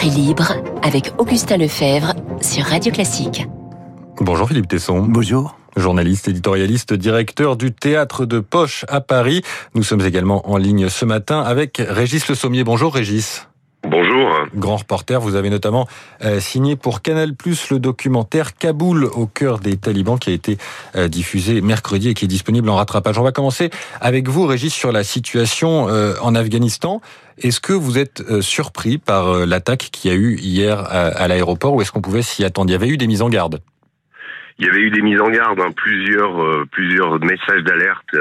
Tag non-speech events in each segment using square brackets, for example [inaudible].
Esprit libre avec Augustin Lefebvre sur Radio Classique. Bonjour Philippe Tesson. Bonjour. Journaliste, éditorialiste, directeur du théâtre de Poche à Paris. Nous sommes également en ligne ce matin avec Régis Le Sommier. Bonjour Régis. Bonjour. Grand reporter, vous avez notamment euh, signé pour Canal Plus le documentaire Kaboul au cœur des talibans qui a été euh, diffusé mercredi et qui est disponible en rattrapage. On va commencer avec vous, Régis, sur la situation euh, en Afghanistan. Est-ce que vous êtes surpris par l'attaque qu'il y a eu hier à, l'aéroport ou est-ce qu'on pouvait s'y attendre? Il y avait eu des mises en garde. Il y avait eu des mises en garde, hein. plusieurs, plusieurs messages d'alerte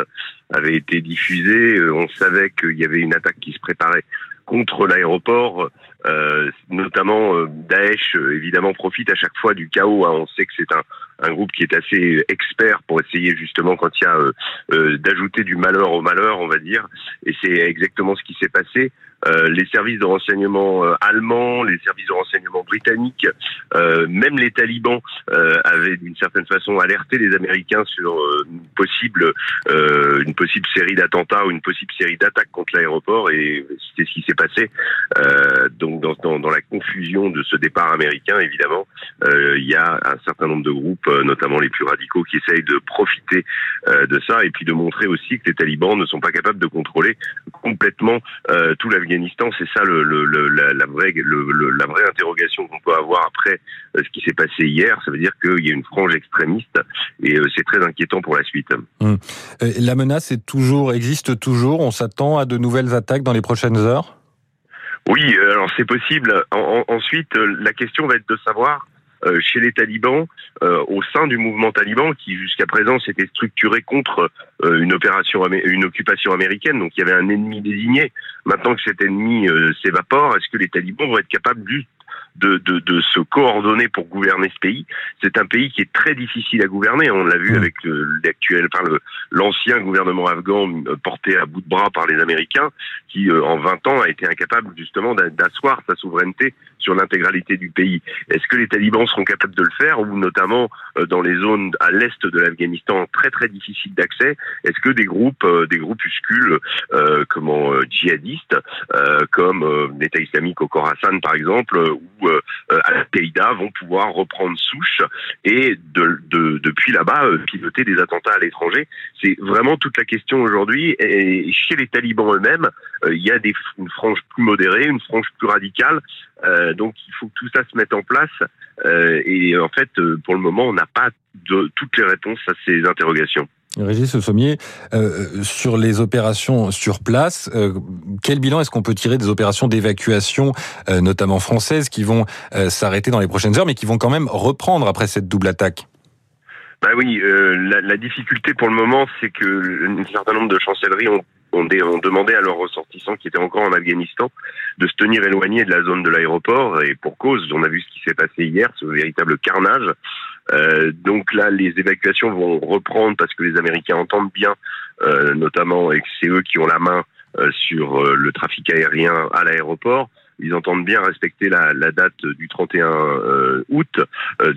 avaient été diffusés. On savait qu'il y avait une attaque qui se préparait contre l'aéroport. Euh, notamment euh, Daesh euh, évidemment profite à chaque fois du chaos. Hein. On sait que c'est un, un, groupe qui est assez expert pour essayer justement quand il y a d'ajouter du malheur au malheur, on va dire. Et c'est exactement ce qui s'est passé. Euh, les services de renseignement euh, allemands, les services de renseignement britanniques, euh, même les talibans avaient d'une certaine façon alerté les Américains sur une possible une possible série d'attentats ou une possible série d'attaques contre l'aéroport et c'est ce qui s'est passé. donc dans, dans, dans, la confusion de ce départ américain, évidemment, il y a un certain nombre de groupes, notamment les plus radicaux, qui essayent de profiter de ça et puis de montrer aussi que les talibans ne sont pas capables de contrôler complètement tout l'Afghanistan c'est ça le, la, vraie, la vraie interrogation qu'on peut avoir après euh, ce qui s'est passé hier. Ça veut dire qu'il y a une frange extrémiste et euh, c'est très inquiétant pour la suite. Hum. Euh, la menace est toujours, existe toujours. On s'attend à de nouvelles attaques dans les prochaines heures? Oui, alors c'est possible. ensuite, la question va être de savoir chez les talibans, euh, au sein du mouvement taliban, qui jusqu'à présent s'était structuré contre euh, une opération, une occupation américaine. Donc il y avait un ennemi désigné. Maintenant que cet ennemi s'évapore, est-ce que les talibans vont être capables de, de, de, se coordonner pour gouverner ce pays. C'est un pays qui est très difficile à gouverner. On l'a vu mmh. avec l'actuel, enfin l'ancien gouvernement afghan euh, porté à bout de bras par les Américains, qui euh, en 20 ans a été incapable justement d'asseoir sa souveraineté sur l'intégralité du pays. Est-ce que les talibans seront capables de le faire, ou notamment euh, dans les zones à l'est de l'Afghanistan très très difficiles d'accès, est-ce que des groupes, des groupuscules, euh, comment djihadistes, comme l'État islamique au Khorasan par exemple, ou euh, Al-Qaïda vont pouvoir reprendre souche et de, depuis là-bas euh, piloter des attentats à l'étranger. C'est vraiment toute la question aujourd'hui. Et chez les talibans eux-mêmes, euh, il y a des, une frange plus modérée, une frange plus radicale. donc il faut que tout ça se mette en place. et en fait, pour le moment, on n'a pas de, toutes les réponses à ces interrogations. Régis Sommier, euh, sur les opérations sur place, euh, quel bilan est-ce qu'on peut tirer des opérations d'évacuation, euh, notamment françaises, qui vont s'arrêter dans les prochaines heures, mais qui vont quand même reprendre après cette double attaque? Bah oui, la, la, difficulté pour le moment, c'est que un certain nombre de chancelleries ont, ont, ont, demandé à leurs ressortissants qui étaient encore en Afghanistan de se tenir éloignés de la zone de l'aéroport, et pour cause, on a vu ce qui s'est passé hier, ce véritable carnage. Euh, donc là, les évacuations vont reprendre parce que les Américains entendent bien, euh, notamment, et que c'est eux qui ont la main euh, sur euh, le trafic aérien à l'aéroport. Ils entendent bien respecter la, la date du 31 euh, août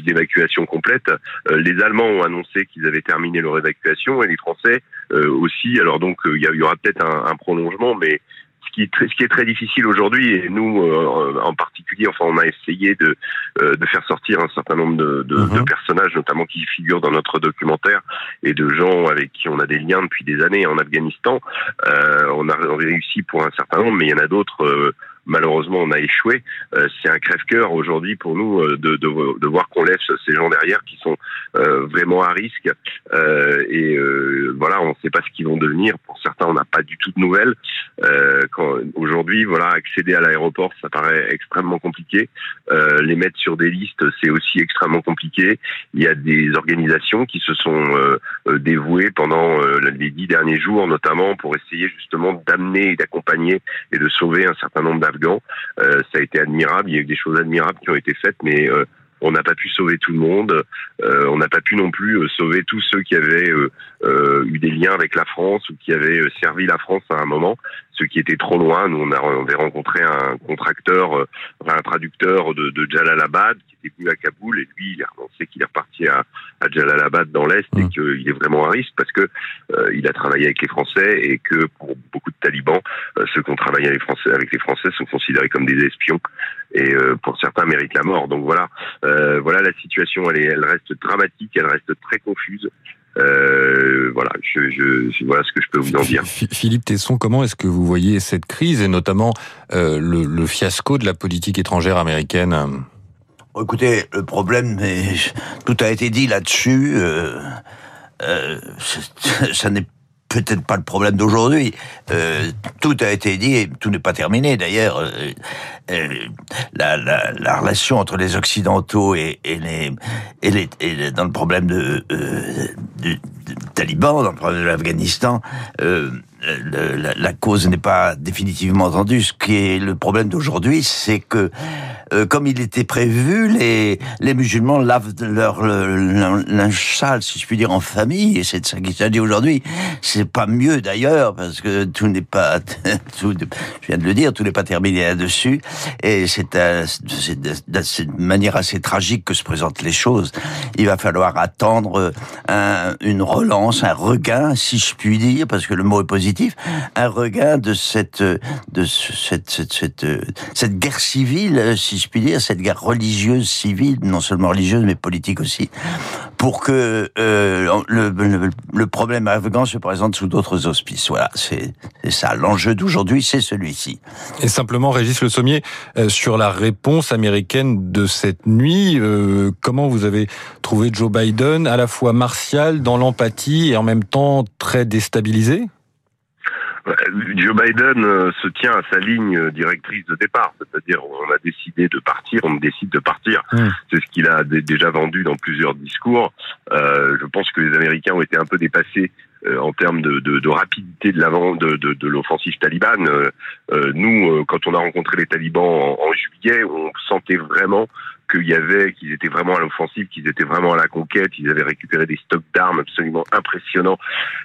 d'évacuation complète. les Allemands ont annoncé qu'ils avaient terminé leur évacuation et les Français aussi. Alors donc il y, y, aura peut-être un, un, prolongement, mais qui est très, ce qui est très difficile aujourd'hui, et nous euh, en particulier, enfin, on a essayé de, euh, de faire sortir un certain nombre de, de, de, mhm. personnages, notamment qui figurent dans notre documentaire, et de gens avec qui on a des liens depuis des années en Afghanistan. Euh, on a réussi pour un certain nombre, mais il y en a d'autres euh, malheureusement on a échoué. Euh, c'est un crève-cœur aujourd'hui pour nous euh, de, voir qu'on laisse ces gens derrière qui sont euh, vraiment à risque. et voilà, on ne sait pas ce qu'ils vont devenir. Pour certains, on n'a pas du tout de nouvelles. aujourd'hui, voilà, accéder à l'aéroport, ça paraît extrêmement compliqué. les mettre sur des listes, c'est aussi extrêmement compliqué. Il y a des organisations qui se sont dévouées pendant les dix derniers jours, notamment pour essayer justement d'amener et d'accompagner et de sauver un certain nombre euh, ça a été admirable. Il y a eu des choses admirables qui ont été faites, mais euh, on n'a pas pu sauver tout le monde. Euh, on n'a pas pu non plus sauver tous ceux qui avaient eu des liens avec la France ou qui avait servi la France à un moment, ce qui était trop loin. Nous, on, a, on avait rencontré un contracteur, un traducteur de, de Jalalabad qui était venu à Kaboul et lui, il a annoncé qu'il est reparti à, à Jalalabad dans l'Est et mmh. qu'il est vraiment un risque parce que il a travaillé avec les Français et que pour beaucoup de talibans, ceux qui ont travaillé avec les Français, avec les Français sont considérés comme des espions et euh, pour certains méritent la mort. Donc voilà, euh, voilà la situation. Elle, est, elle reste dramatique, elle reste très confuse. Euh, voilà, je, je, voilà ce que je peux vous en dire. Philippe Tesson, comment est-ce que vous voyez cette crise et notamment euh, le, le, fiasco de la politique étrangère américaine? Écoutez, le problème, mais [laughs] tout a été dit là-dessus. Euh, euh, [laughs] ça n'est peut-être pas le problème d'aujourd'hui. Euh, tout a été dit et tout n'est pas terminé d'ailleurs. Euh, euh, la, la, la, relation entre les occidentaux et, les et les dans le problème de, euh, du, talibans, dans le problème de l'Afghanistan, euh, la, la, cause n'est pas définitivement entendue. Ce qui est le problème d'aujourd'hui, c'est que euh, comme il était prévu, les, les musulmans lavent leur linge sale, si je puis dire, en famille, et c'est de ça qu'il s'agit aujourd'hui. C'est pas mieux d'ailleurs, parce que tout n'est pas, [laughs] tout, je viens de le dire, tout n'est pas terminé là-dessus, et c'est de manière assez tragique que se présentent les choses. Il va falloir attendre un, une relance, un regain, si je puis dire, parce que le mot est positif, un regain de cette, de cette, cette, cette, cette guerre civile, si je puis dire, cette guerre religieuse, civile, non seulement religieuse, mais politique aussi, pour que euh, le, problème afghan se présente sous d'autres auspices. Voilà, c'est ça. L'enjeu d'aujourd'hui, c'est celui-ci. Et simplement, Régis Le Sommier, euh, sur la réponse américaine de cette nuit, euh, comment vous avez trouvé Joe Biden à la fois martial, dans l'empathie, et en même temps très déstabilisé? Joe Biden euh, se tient à sa ligne directrice de départ, c'est-à-dire on a décidé de partir, on décide de partir. Hmm. C'est ce qu'il a déjà vendu dans plusieurs discours. Euh, je pense que les Américains ont été un peu dépassés euh, en termes de, de, de, rapidité de l'avant de, de, de l'offensive talibane. Euh, nous, quand on a rencontré les talibans en, en juillet, on sentait vraiment qu'il y avait, qu'ils étaient vraiment à l'offensive, qu'ils étaient vraiment à la conquête, ils avaient récupéré des stocks d'armes absolument impressionnants.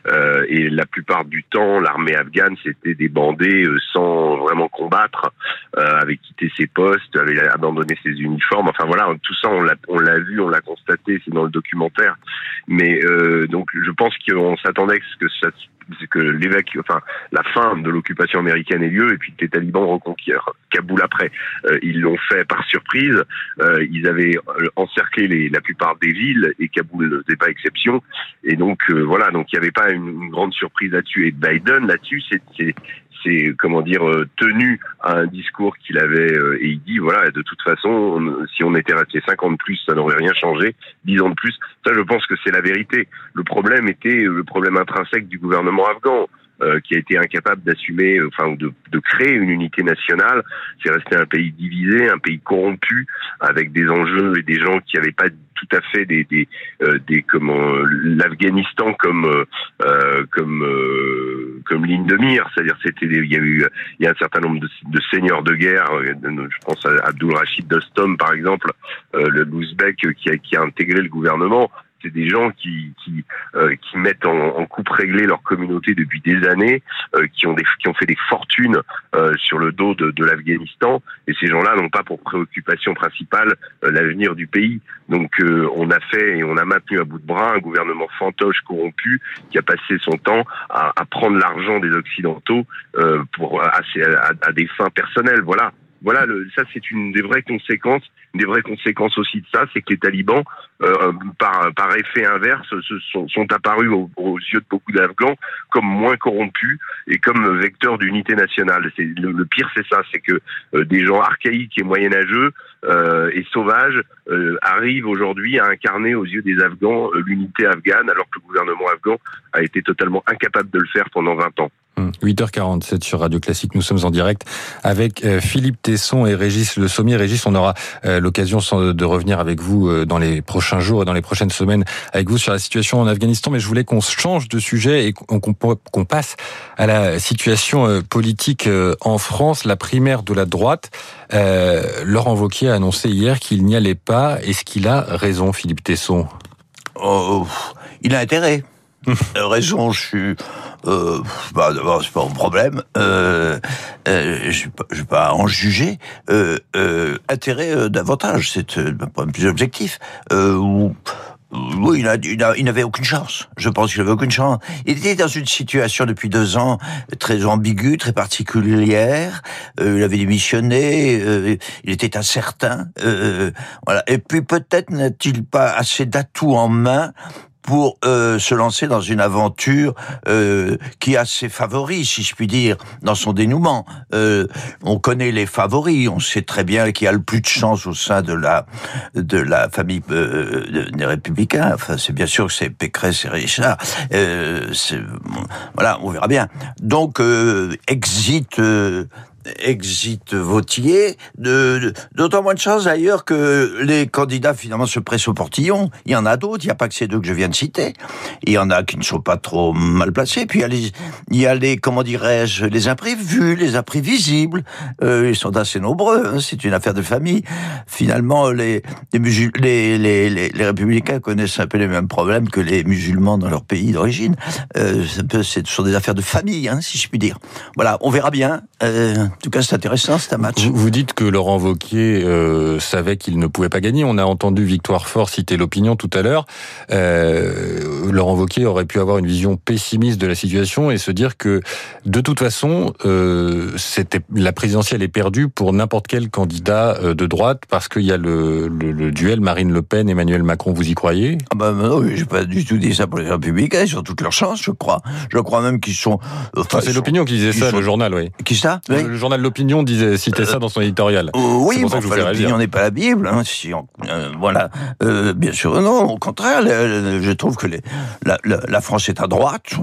Euh, et la plupart du temps, l'armée afghane s'était débandée euh, sans vraiment combattre, euh, avait quitté ses postes, avait abandonné ses uniformes. Enfin voilà, tout ça on l'a, on l'a vu, on l'a constaté, c'est dans le documentaire. Mais euh, donc je pense qu'on s'attendait à ce que ça que l'évacu, enfin la fin de l'occupation américaine ait lieu et puis que les talibans reconquièrent Kaboul après. Euh, ils l'ont fait par surprise. Euh, ils avaient euh, encerclé les, la plupart des villes et Kaboul ne faisait pas exception. Et donc voilà, donc il n'y avait pas une, une, grande surprise là-dessus. Et Biden là-dessus, c'est c'est comment dire euh, tenu à un discours qu'il avait euh, et il dit voilà de toute façon si on était resté 50 de plus ça n'aurait rien changé. 10 ans de plus ça je pense que c'est la vérité. Le problème était le problème intrinsèque du gouvernement afghan euh, qui a été incapable d'assumer, enfin de, de, créer une unité nationale. C'est resté un pays divisé, un pays corrompu, avec des enjeux et des gens qui n'avaient pas tout à fait des des, euh, des comment l'Afghanistan comme euh, comme comme ligne de mire, c'est-à-dire c'était il y a eu il y a un certain nombre de, de seigneurs de guerre, je pense à Abdul Rachid Dostom par exemple, le Louzbek qui a qui a intégré le gouvernement c'est des gens qui qui, euh, mettent en, coupe réglée leur communauté depuis des années, euh, qui ont des qui ont fait des fortunes euh, sur le dos de, de l'Afghanistan, et ces gens-là n'ont pas pour préoccupation principale l'avenir du pays. Donc on a fait et on a maintenu à bout de bras un gouvernement fantoche corrompu qui a passé son temps à, à prendre l'argent des occidentaux pour à, à des fins personnelles. Voilà voilà, le, ça c'est une des vraies conséquences. Une des vraies conséquences aussi de ça, c'est que les talibans, euh, par, effet inverse, se sont, apparus aux, yeux de beaucoup d'Afghans comme moins corrompus et comme vecteurs d'unité nationale. Le, pire, c'est ça, c'est que euh, des gens archaïques et moyenâgeux euh, et sauvages euh, arrivent aujourd'hui à incarner aux yeux des Afghans l'unité afghane, alors que le gouvernement afghan a été totalement incapable de le faire pendant 20 ans. 8h47 hum, sur Radio Classique, nous sommes en direct avec euh, Philippe Tesson et Régis Le Sommier. Régis, on aura euh, l'occasion de revenir avec vous euh, dans les prochains jours et dans les prochaines semaines avec vous sur la situation en Afghanistan, mais je voulais qu'on change de sujet et qu'on passe à la situation politique en France. La primaire de la droite, Laurent Wauquiez a annoncé hier qu'il n'y allait pas. Est-ce qu'il a raison, Philippe Tesson? Oh, Il a intérêt [laughs] raison, je suis. Euh, bah, d'abord, c'est pas mon problème. Euh, euh, je vais pas en juger. Euh, euh, intérêt euh, davantage, c'est problème plus objectif. Euh, oui, il n'avait aucune chance. Je pense qu'il n'avait aucune chance. Il était dans une situation depuis deux ans très ambiguë, très particulière. Euh, il avait démissionné. Euh, il était incertain. Euh, voilà. Et puis peut-être n'a-t-il pas assez d'atouts en main pour euh, se lancer dans une aventure euh, qui a ses favoris, si je puis dire, dans son dénouement. Euh, on connaît les favoris, on sait très bien qui a le plus de chance au sein de la de la famille euh, des Républicains. Enfin, c'est bien sûr que c'est Pécresse et Richard. Euh, voilà, on verra bien. Donc, euh, exit exit votier, d'autant moins de chance d'ailleurs que les candidats finalement se pressent au portillon. Il y en a d'autres, il n'y a pas que ces deux que je viens de citer. Il y en a qui ne sont pas trop mal placés. Puis il y a les, il y a les comment dirais-je, les imprévus, les imprévisibles. Euh, ils sont assez nombreux. Hein. C'est une affaire de famille. Finalement, les les, les, les, les, républicains connaissent un peu les mêmes problèmes que les musulmans dans leur pays d'origine. Euh, ce sont des affaires de famille, hein, si je puis dire. Voilà, on verra bien. Euh, en tout cas, c'est intéressant, c'est un match. Vous, dites que Laurent Wauquiez euh, savait qu'il ne pouvait pas gagner. On a entendu Victoire Fort citer l'opinion tout à l'heure. Euh, Laurent Wauquiez aurait pu avoir une vision pessimiste de la situation et se dire que, de toute façon, euh, c'était la présidentielle est perdue pour n'importe quel candidat euh, de droite parce qu'il y a le, le, le, duel Marine Le Pen Emmanuel Macron. Vous y croyez? Ah ben non, j'ai pas du tout dit ça pour les Républicains. Ils ont toutes leurs chances, je crois. Je crois même qu'ils sont. Enfin, c'est l'opinion qui disait ça, sont... le journal, oui. Qui ça? Oui. Le journal L'Opinion disait citait ça dans son éditorial. Euh, oui, bon, enfin, l'opinion n'est pas la Bible. Hein, si on, euh, voilà, euh, bien sûr, non. Au contraire, je trouve que les, la, la, la, France est à droite.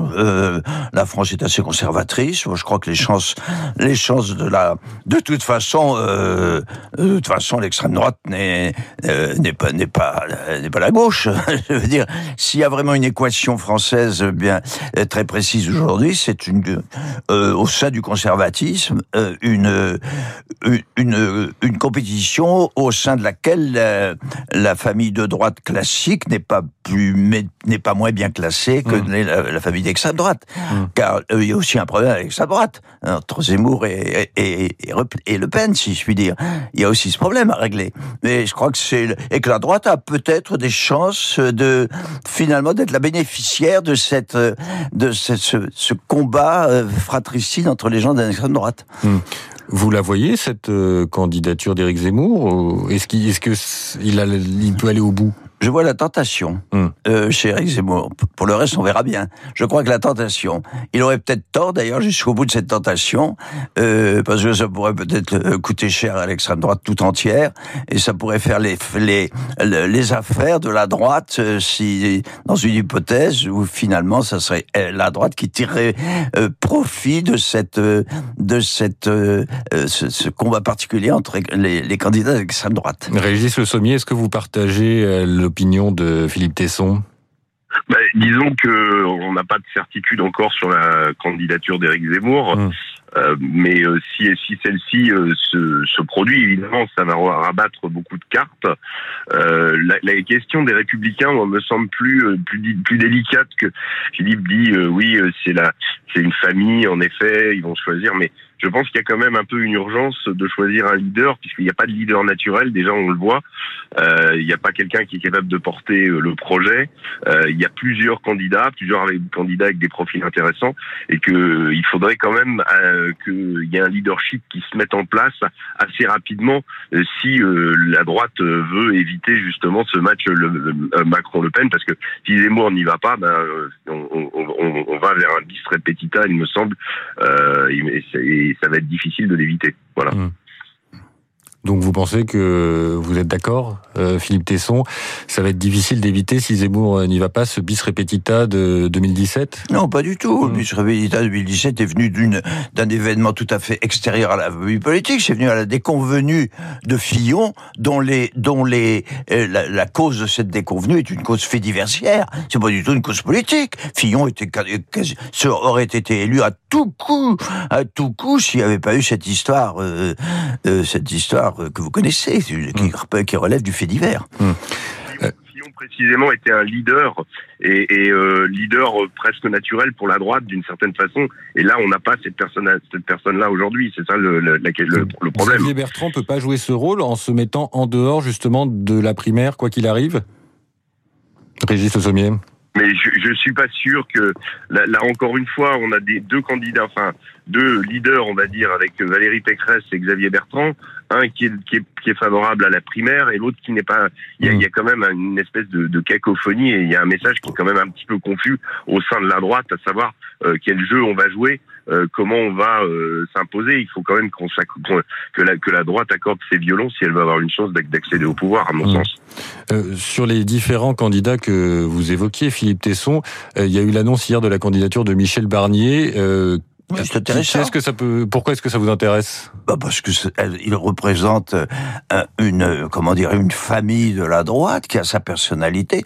La France est assez conservatrice. Moi, je crois que les chances, les chances de la, de toute façon, de toute façon, l'extrême droite n'est n'est pas n'est pas n'est pas la gauche. [laughs] je veux dire, s'il y a vraiment une équation française bien très précise aujourd'hui, c'est une au sein du conservatisme une, une, une compétition au sein de laquelle la, la famille de droite classique n'est pas plus n'est pas moins bien classée que mmh. la, la, famille d'extrême droite. Mmh. Car euh, il y a aussi un problème avec sa droite, entre Zemmour et, et, et, et, Le Pen, si je puis dire. Il y a aussi ce problème à régler. Mais je crois que c'est et que la droite a peut-être des chances de finalement d'être la bénéficiaire de cette de ce, ce, ce combat fratricide entre les gens d'extrême droite. Mmh. Vous la voyez cette euh, candidature d'Éric Zemmour Est-ce qu'il est-ce que il, a, il peut aller au bout? Je vois la tentation hum. euh, chez Eric Zemmour. Pour le reste, on verra bien. Je crois que la tentation, il aurait peut-être tort d'ailleurs jusqu'au bout de cette tentation, euh, parce que ça pourrait peut-être coûter cher à l'extrême droite tout entière, et ça pourrait faire les les les affaires de la droite euh, si dans une hypothèse où finalement ça serait euh, la droite qui tirerait euh, profit de cette de cette ce, ce, combat particulier entre les, les candidats d'extrême droite. Régis Le Sommier, est-ce que vous partagez le l'opinion de Philippe Tesson? Bah, disons que on n'a pas de certitude encore sur la candidature d'Éric Zemmour. Mmh. Euh, mais euh, si, si celle-ci euh, se, se, produit, évidemment, ça va rabattre beaucoup de cartes. Euh, la, la, question des républicains moi, me semble plus, euh, plus, plus délicate que Philippe dit. oui, c'est la, c'est une famille, en effet, ils vont choisir, mais je pense qu'il y a quand même un peu une urgence de choisir un leader, puisqu'il n'y a pas de leader naturel, déjà on le voit. Euh, il n'y a pas quelqu'un qui est capable de porter le projet. Euh, il y a plusieurs candidats, plusieurs candidats avec des profils intéressants, et que il faudrait quand même euh, qu'il y ait un leadership qui se mette en place assez rapidement si la droite veut éviter justement ce match le, le, Macron-Le Pen, parce que si Zemmour n'y va pas, ben, on, va vers un bis repetita, il me semble, ça va être difficile de l'éviter. Voilà. Mmh. Donc vous pensez que vous êtes d'accord, euh, Philippe Tesson? Ça va être difficile d'éviter si Zemmour n'y va pas ce bis repetita de 2017 Non, pas du tout. Le mmh. bis repetita 2017 est venu d'une d'un événement tout à fait extérieur à la vie politique. C'est venu à la déconvenue de Fillon, dont les dont les euh, la, la, cause de cette déconvenue est une cause fait diversière. C'est pas du tout une cause politique. Fillon était aurait été élu à tout coup, à tout coup, s'il n'y avait pas eu cette histoire, euh, euh, cette histoire que vous connaissez, qui, mmh. qui relève du fait divers. Mmh. Fillon précisément était un leader et, et euh, leader presque naturel pour la droite d'une certaine façon. Et là, on n'a pas cette personne, cette personne-là aujourd'hui. C'est ça le, le, le, le problème. Xavier Bertrand peut pas jouer ce rôle en se mettant en dehors justement de la primaire, quoi qu'il arrive? Régis Le Sommier. Mais je, je suis pas sûr que là, là, encore une fois, on a des deux candidats, enfin deux leaders, on va dire, avec Valérie Pécresse et Xavier Bertrand, un qui est, qui est, qui est favorable à la primaire et l'autre qui n'est pas. Il y, a, il y, a, quand même une espèce de, de, cacophonie et il y a un message qui est quand même un petit peu confus au sein de la droite, à savoir euh, quel jeu on va jouer. Euh, comment on va euh, s'imposer. Il faut quand même qu'on que la, que la droite accorde ses violons si elle veut avoir une chance d'accéder au pouvoir, à mon mmh. sens. Euh, sur les différents candidats que vous évoquiez, Philippe Tesson, euh, il y a eu l'annonce hier de la candidature de Michel Barnier. Oui. Est-ce que ça peut Pourquoi est-ce que ça vous intéresse? Bah Parce que il représente une comment dire une famille de la droite qui a sa personnalité.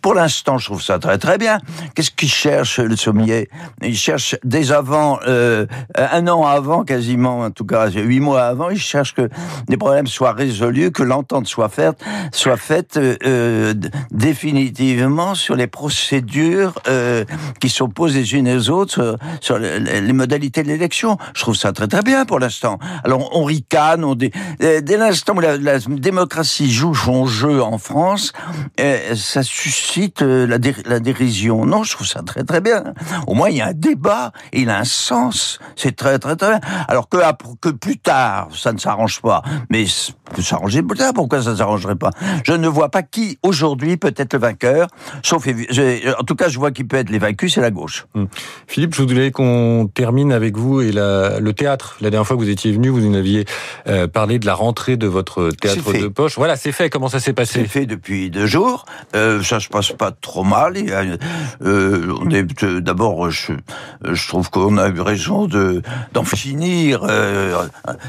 Pour l'instant, je trouve ça très très bien. Qu'est-ce qu'il cherche le sommier? Il cherche dès avant, euh, un an avant quasiment, en tout cas huit mois avant, il cherche que les problèmes soient résolus, que l'entente soit faite, soit faite euh, définitivement sur les procédures euh, qui s'opposent les unes aux autres sur, les modalités de l'élection. Je trouve ça très très bien pour l'instant. Alors on ricane, dé... dès l'instant où la, démocratie joue son jeu en France, euh, ça suscite euh, la, dé... la, dérision. Non, je trouve ça très très bien. Au moins il y a un débat, il a un sens. C'est très très très bien. Alors que, plus tard, ça ne s'arrange pas, mais peut s'arranger plus tard. Pourquoi ça ne s'arrangerait pas? Je ne vois pas qui aujourd'hui peut être le vainqueur. Sauf, en tout cas, je vois qui peut être les vaincus, c'est la gauche. Hum. Philippe, je voudrais qu'on termine termine avec vous et la, le théâtre. La dernière fois que vous étiez venu, vous nous aviez euh, parlé de la rentrée de votre théâtre de poche. Voilà, c'est fait. Comment ça s'est passé C'est fait depuis deux jours. Euh, ça se passe pas trop mal. Euh, est d'abord, je, je trouve qu'on a eu raison de d'en finir, euh,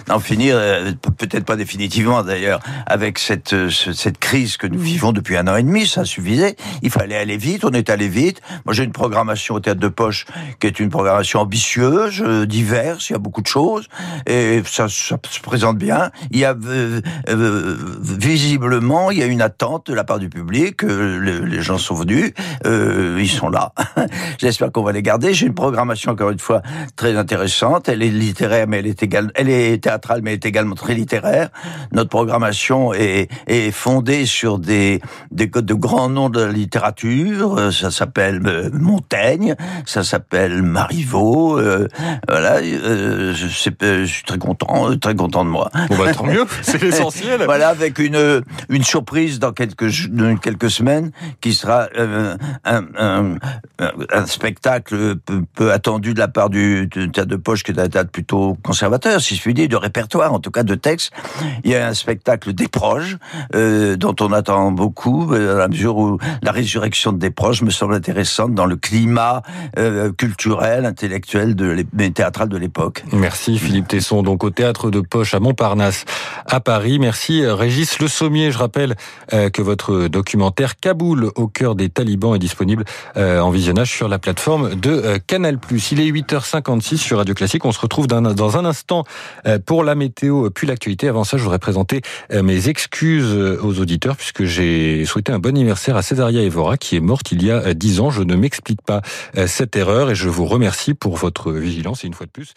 d'en finir, euh, peut-être pas définitivement d'ailleurs, avec cette cette crise que nous vivons depuis un an et demi. Ça suffisait. Il fallait aller vite. On est allé vite. Moi, j'ai une programmation au théâtre de poche qui est une programmation ambitieuse euh, diverses, il y a beaucoup de choses, et ça, se présente bien. Il y a euh, euh, visiblement, il y a une attente de la part du public. Le, les gens sont venus, ils sont là. [laughs] J'espère qu'on va les garder. J'ai une programmation encore une fois très intéressante. Elle est littéraire, mais elle est elle est théâtrale, mais elle est également très littéraire. Notre programmation est, est fondée sur des, des de grands noms de la littérature. Ça s'appelle Montaigne, ça s'appelle Marivaux. Euh, voilà, euh, je, je, suis très content, très content de moi. Bon bah tant mieux, [laughs] c'est l'essentiel. voilà, avec une une surprise dans quelques quelques semaines qui sera euh, un, un, un, spectacle peu, peu, attendu de la part du, théâtre de poche qui est un théâtre plutôt conservateur, si je puis dire, de répertoire, en tout cas de texte. Il y a un spectacle des proches euh, dont on attend beaucoup, à la mesure où la résurrection des proches me semble intéressante dans le climat euh, culturel, intellectuel de théâtrale de l'époque. Merci Philippe Tesson, donc au théâtre de Poche à Montparnasse à Paris. Merci Régis Le Sommier. Je rappelle euh, que votre documentaire Kaboul au cœur des talibans est disponible euh, en visionnage sur la plateforme de euh, Canal+. Il est 8h56 sur Radio Classique. On se retrouve dans un instant pour la météo puis l'actualité. Avant ça, je voudrais présenter mes excuses aux auditeurs puisque j'ai souhaité un bon anniversaire à Césaria Evora qui est morte il y a 10 ans. Je ne m'explique pas cette erreur et je vous remercie pour votre vigilance et une fois de plus